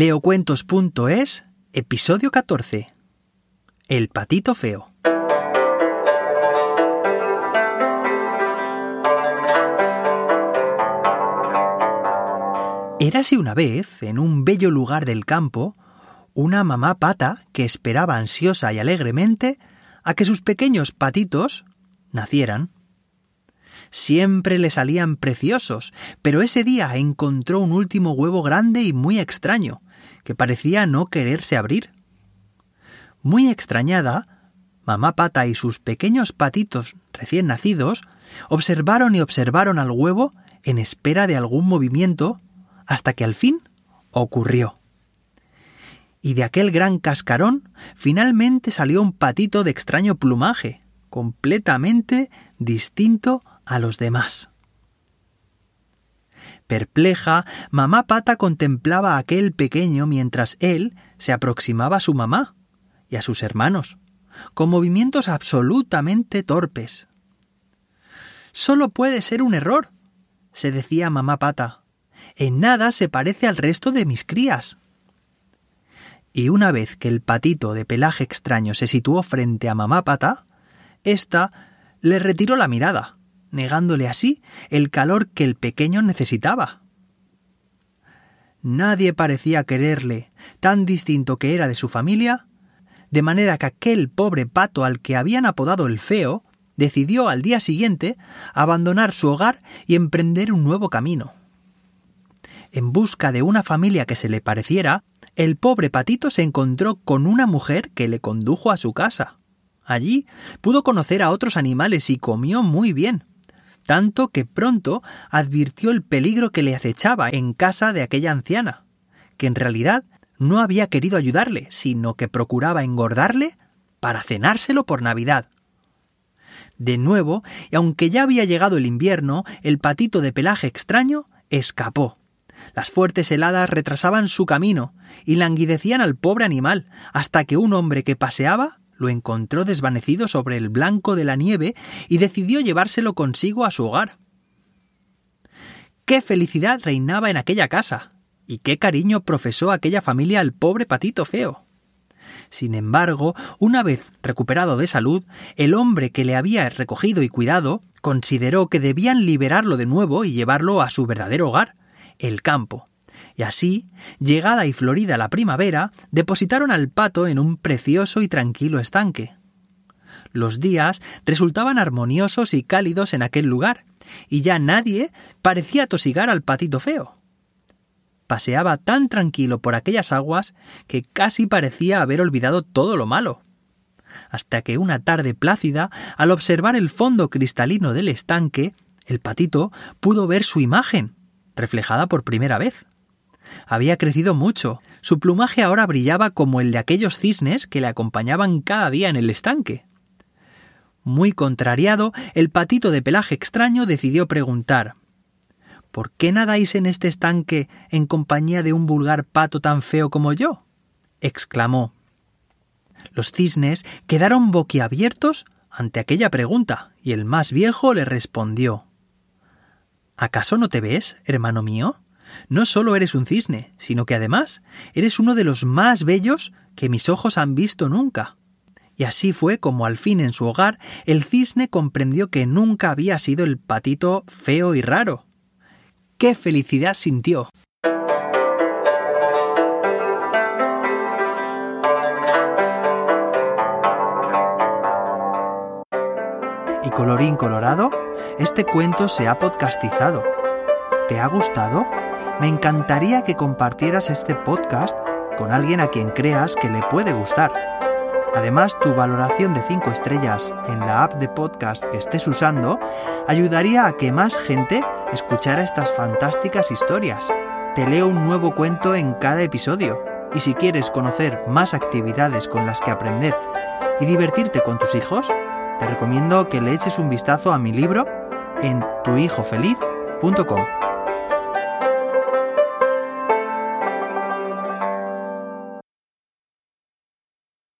Leocuentos.es, episodio 14. El patito feo. Érase una vez, en un bello lugar del campo, una mamá pata que esperaba ansiosa y alegremente a que sus pequeños patitos nacieran. Siempre le salían preciosos, pero ese día encontró un último huevo grande y muy extraño, que parecía no quererse abrir. Muy extrañada, mamá pata y sus pequeños patitos recién nacidos observaron y observaron al huevo en espera de algún movimiento hasta que al fin ocurrió. Y de aquel gran cascarón finalmente salió un patito de extraño plumaje, completamente distinto a los demás. Perpleja, mamá pata contemplaba a aquel pequeño mientras él se aproximaba a su mamá y a sus hermanos, con movimientos absolutamente torpes. Solo puede ser un error, se decía mamá pata. En nada se parece al resto de mis crías. Y una vez que el patito de pelaje extraño se situó frente a mamá pata, ésta le retiró la mirada negándole así el calor que el pequeño necesitaba. Nadie parecía quererle, tan distinto que era de su familia, de manera que aquel pobre pato al que habían apodado el feo decidió al día siguiente abandonar su hogar y emprender un nuevo camino. En busca de una familia que se le pareciera, el pobre patito se encontró con una mujer que le condujo a su casa. Allí pudo conocer a otros animales y comió muy bien tanto que pronto advirtió el peligro que le acechaba en casa de aquella anciana, que en realidad no había querido ayudarle, sino que procuraba engordarle para cenárselo por Navidad. De nuevo, y aunque ya había llegado el invierno, el patito de pelaje extraño escapó. Las fuertes heladas retrasaban su camino y languidecían al pobre animal, hasta que un hombre que paseaba lo encontró desvanecido sobre el blanco de la nieve y decidió llevárselo consigo a su hogar. ¡Qué felicidad reinaba en aquella casa! y qué cariño profesó aquella familia al pobre patito feo. Sin embargo, una vez recuperado de salud, el hombre que le había recogido y cuidado consideró que debían liberarlo de nuevo y llevarlo a su verdadero hogar, el campo, y así, llegada y florida la primavera, depositaron al pato en un precioso y tranquilo estanque. Los días resultaban armoniosos y cálidos en aquel lugar, y ya nadie parecía tosigar al patito feo. Paseaba tan tranquilo por aquellas aguas que casi parecía haber olvidado todo lo malo. Hasta que una tarde plácida, al observar el fondo cristalino del estanque, el patito pudo ver su imagen, reflejada por primera vez. Había crecido mucho. Su plumaje ahora brillaba como el de aquellos cisnes que le acompañaban cada día en el estanque. Muy contrariado, el patito de pelaje extraño decidió preguntar ¿Por qué nadáis en este estanque en compañía de un vulgar pato tan feo como yo? exclamó. Los cisnes quedaron boquiabiertos ante aquella pregunta, y el más viejo le respondió ¿Acaso no te ves, hermano mío? No solo eres un cisne, sino que además eres uno de los más bellos que mis ojos han visto nunca. Y así fue como al fin en su hogar el cisne comprendió que nunca había sido el patito feo y raro. ¡Qué felicidad sintió! Y colorín colorado, este cuento se ha podcastizado. ¿Te ha gustado? Me encantaría que compartieras este podcast con alguien a quien creas que le puede gustar. Además, tu valoración de 5 estrellas en la app de podcast que estés usando ayudaría a que más gente escuchara estas fantásticas historias. Te leo un nuevo cuento en cada episodio. Y si quieres conocer más actividades con las que aprender y divertirte con tus hijos, te recomiendo que le eches un vistazo a mi libro en tuhijofeliz.com.